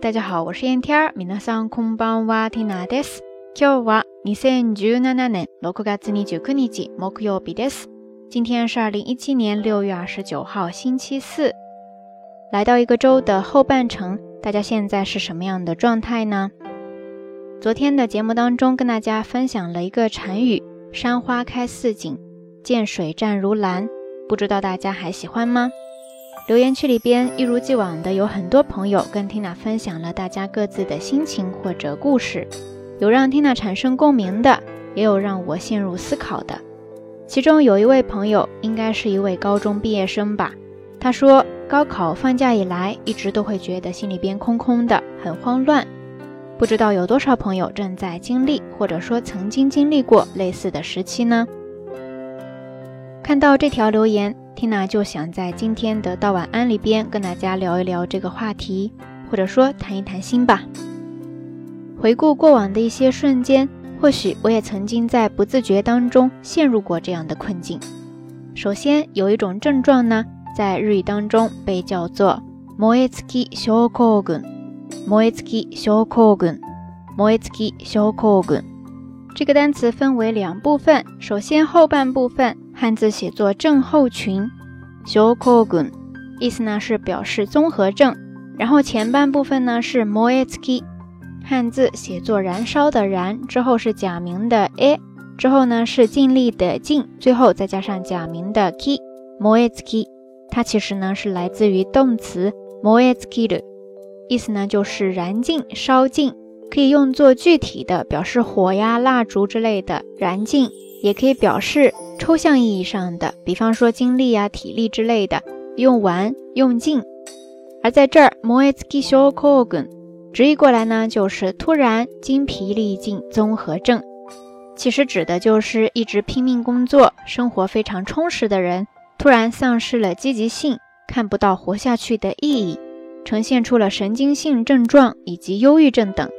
大家好，我是 Enya，皆さんこんばんは、Tina です。今日は二千十七年六月二十九日、木曜日です。今天是二零一七年六月二十九号星期四。来到一个周的后半程，大家现在是什么样的状态呢？昨天的节目当中跟大家分享了一个禅语：山花开似锦，见水湛如蓝。不知道大家还喜欢吗？留言区里边一如既往的有很多朋友跟 Tina 分享了大家各自的心情或者故事，有让 Tina 产生共鸣的，也有让我陷入思考的。其中有一位朋友，应该是一位高中毕业生吧，他说高考放假以来，一直都会觉得心里边空空的，很慌乱。不知道有多少朋友正在经历，或者说曾经经历过类似的时期呢？看到这条留言。缇娜就想在今天的《道晚安》里边跟大家聊一聊这个话题，或者说谈一谈心吧。回顾过往的一些瞬间，或许我也曾经在不自觉当中陷入过这样的困境。首先有一种症状呢，在日语当中被叫做“モ o ツキショウこうぐん”。モエツキショウこうぐん，モエツキシ o ウ o g ぐ n 这个单词分为两部分，首先后半部分。汉字写作症候群，shokogun，意思呢是表示综合症。然后前半部分呢是 moetski，汉字写作燃烧的燃，之后是假名的 a，之后呢是尽力的尽，最后再加上假名的 ki，moetski。它其实呢是来自于动词 m o e t s k i d 意思呢就是燃尽、烧尽，可以用作具体的表示火呀、蜡烛之类的燃尽，也可以表示。抽象意义上的，比方说精力呀、体力之类的，用完用尽。而在这儿，moetki shokogen 直译过来呢，就是突然精疲力尽综合症。其实指的就是一直拼命工作、生活非常充实的人，突然丧失了积极性，看不到活下去的意义，呈现出了神经性症状以及忧郁症等。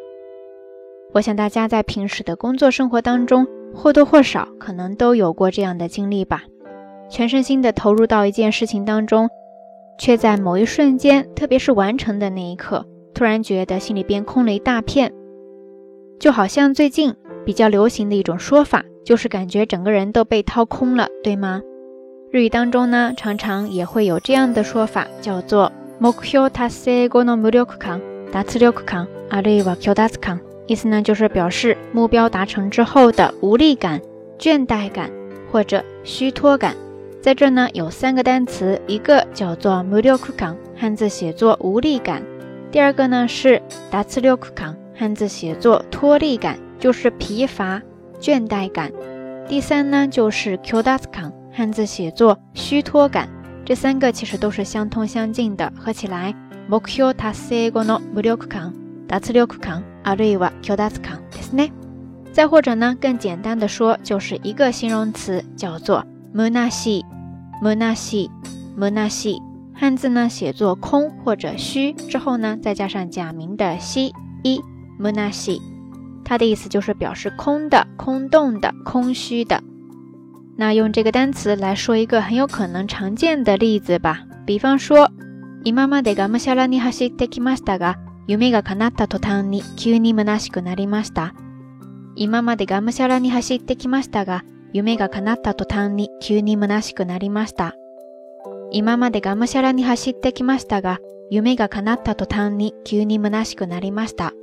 我想大家在平时的工作生活当中。或多或少可能都有过这样的经历吧，全身心的投入到一件事情当中，却在某一瞬间，特别是完成的那一刻，突然觉得心里边空了一大片，就好像最近比较流行的一种说法，就是感觉整个人都被掏空了，对吗？日语当中呢，常常也会有这样的说法，叫做“モキョタセの無力感、脱力感、あるいは虚脱感”。意思呢，就是表示目标达成之后的无力感、倦怠感或者虚脱感。在这呢，有三个单词，一个叫做 m u d i o k u k a n 汉字写作无力感；第二个呢是 d a t s i o k u k a n 汉字写作脱力感，就是疲乏、倦怠感；第三呢就是 kudasukan，y 汉字写作虚脱感。这三个其实都是相通相近的，合起来 m o o o no k y t a s g 目标达成后的无 a n 达斯留库康，あるいはキダスですね。再或者呢，更简单的说，就是一个形容词叫做ムナシ、ムナシ、ムナ i 汉字呢写作空或者虚之后呢，再加上假名的シ一ムナ i 它的意思就是表示空的、空洞的、空虚的。那用这个单词来说一个很有可能常见的例子吧，比方说今までがむしゃらに走ってきましたが。夢が叶った途端に急に虚しくなりました。今までがむしゃらに走ってきましたが、夢が叶った途端に急に虚しくなりました。今までがむしゃらに走ってきましたが、夢が叶った途端に急に虚しくなりました。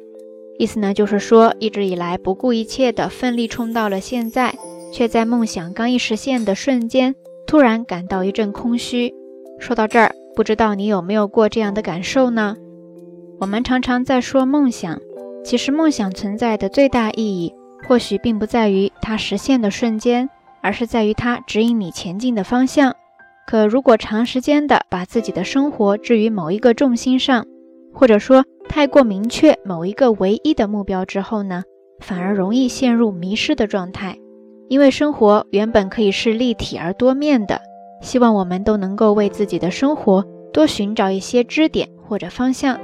意思呢，就是说，一直以来不顾一切的奋力冲到了现在，却在梦想刚一实现的瞬间，突然感到一阵空虚。说到这儿，不知道你有没有过这样的感受呢？我们常常在说梦想，其实梦想存在的最大意义，或许并不在于它实现的瞬间，而是在于它指引你前进的方向。可如果长时间的把自己的生活置于某一个重心上，或者说太过明确某一个唯一的目标之后呢，反而容易陷入迷失的状态。因为生活原本可以是立体而多面的。希望我们都能够为自己的生活多寻找一些支点或者方向。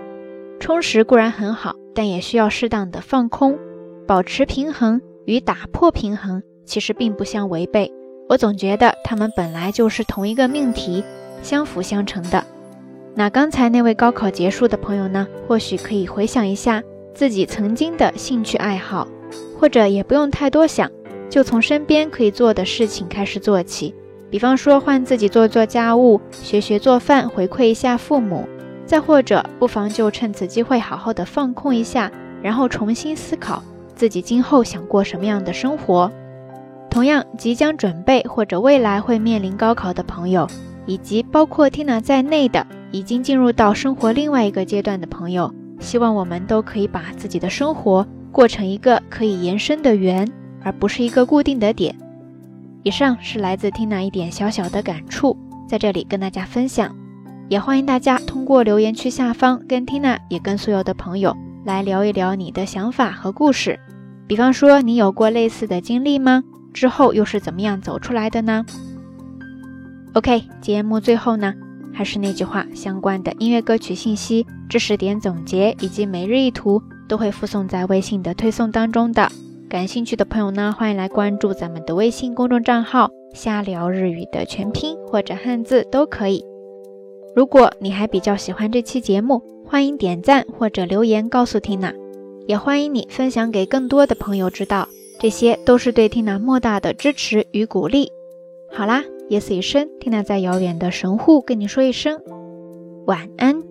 充实固然很好，但也需要适当的放空，保持平衡与打破平衡其实并不相违背。我总觉得他们本来就是同一个命题，相辅相成的。那刚才那位高考结束的朋友呢？或许可以回想一下自己曾经的兴趣爱好，或者也不用太多想，就从身边可以做的事情开始做起。比方说，换自己做做家务，学学做饭，回馈一下父母。再或者，不妨就趁此机会好好的放空一下，然后重新思考自己今后想过什么样的生活。同样，即将准备或者未来会面临高考的朋友，以及包括 Tina 在内的已经进入到生活另外一个阶段的朋友，希望我们都可以把自己的生活过成一个可以延伸的圆，而不是一个固定的点。以上是来自 Tina 一点小小的感触，在这里跟大家分享。也欢迎大家通过留言区下方跟 Tina 也跟所有的朋友来聊一聊你的想法和故事，比方说你有过类似的经历吗？之后又是怎么样走出来的呢？OK，节目最后呢，还是那句话，相关的音乐歌曲信息、知识点总结以及每日一图都会附送在微信的推送当中的。感兴趣的朋友呢，欢迎来关注咱们的微信公众账号“瞎聊日语”的全拼或者汉字都可以。如果你还比较喜欢这期节目，欢迎点赞或者留言告诉缇娜，也欢迎你分享给更多的朋友知道，这些都是对缇娜莫大的支持与鼓励。好啦，夜色已深，缇娜在遥远的神户跟你说一声晚安。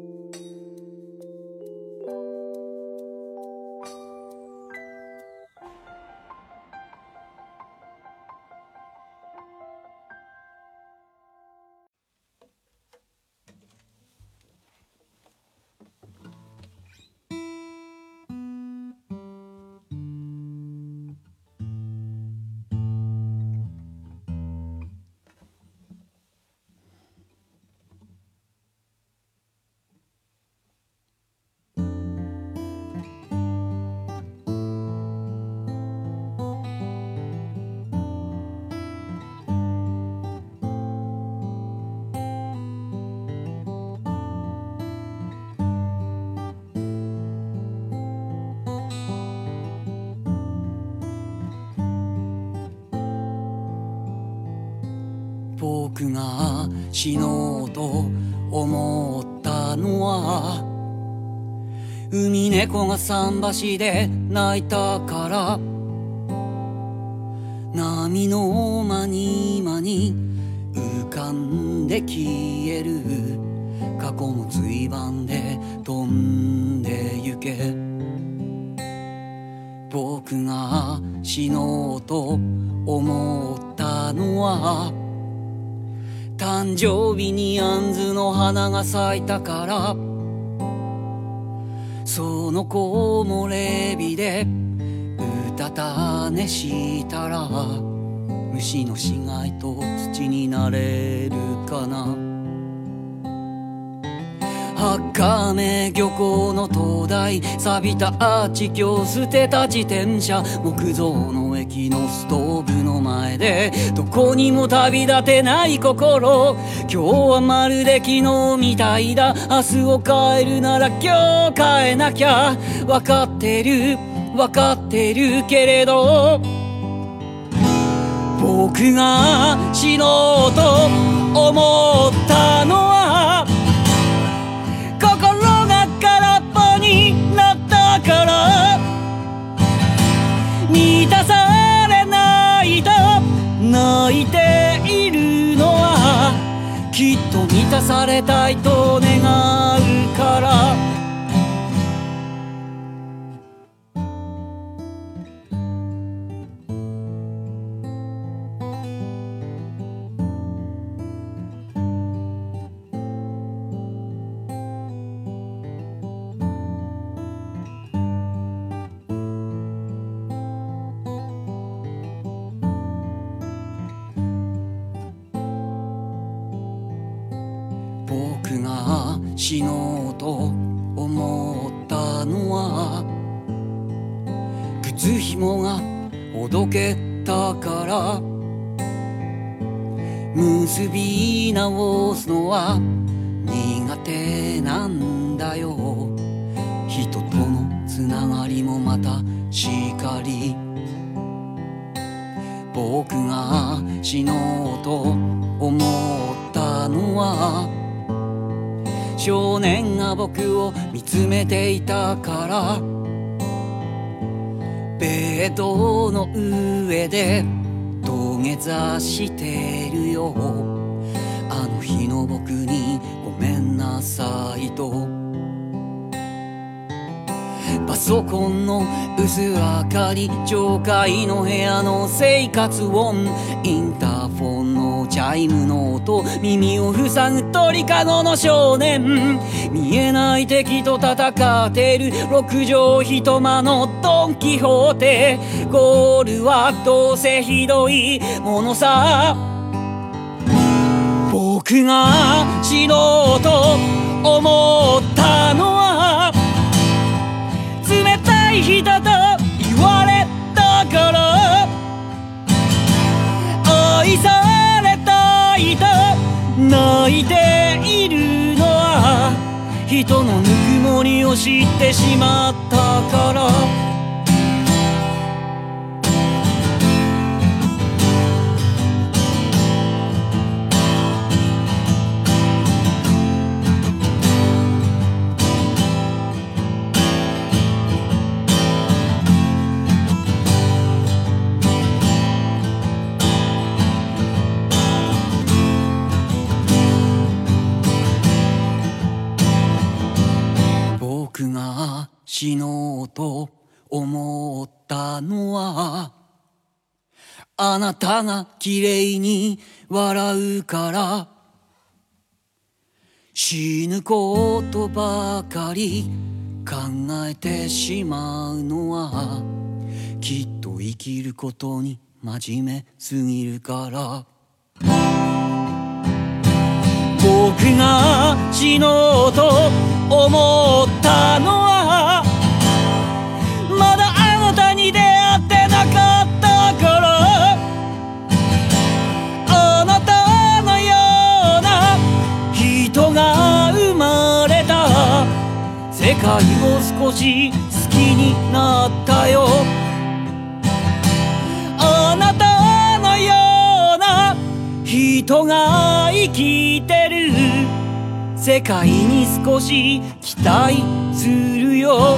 僕が死のうと思ったのは海猫が桟橋で泣いたから波の間に間に浮かんで消える過去も随伴で飛んでゆけ僕が死のうと思ったのは誕生日に杏の花が咲いたからその子もレビでうたた寝したら虫の死骸と土になれるかな茜漁港の灯台錆びたアーチ橋捨てた自転車木造の駅のストーブの前でどこにも旅立てない心今日はまるで昨日みたいだ明日を変えるなら今日変えなきゃわかってるわかってるけれど僕が死のうと思ってされたいと願僕が死のうと思ったのは靴ひもがほどけたから結び直すのは苦手なんだよ人とのつながりもまたしかり僕が死のうと思ったのは少年が僕を見つめていたからベッドの上で土下座してるよあの日の僕にごめんなさいとパソコンの薄明かり上階の部屋の生活音インタチャイムの音耳を塞ぐ鳥かごの少年見えない敵と戦ってる六畳一間のドン・キホーテゴールはどうせひどいものさ僕が死のうと思った人のぬくもりを知ってしまったから死のうと思ったのはあなたが綺麗に笑うから死ぬことばかり考えてしまうのはきっと生きることに真面目すぎるから僕が死のうと思ったのは少し好きになったよあなたのような人が生きてる世界に少し期待するよ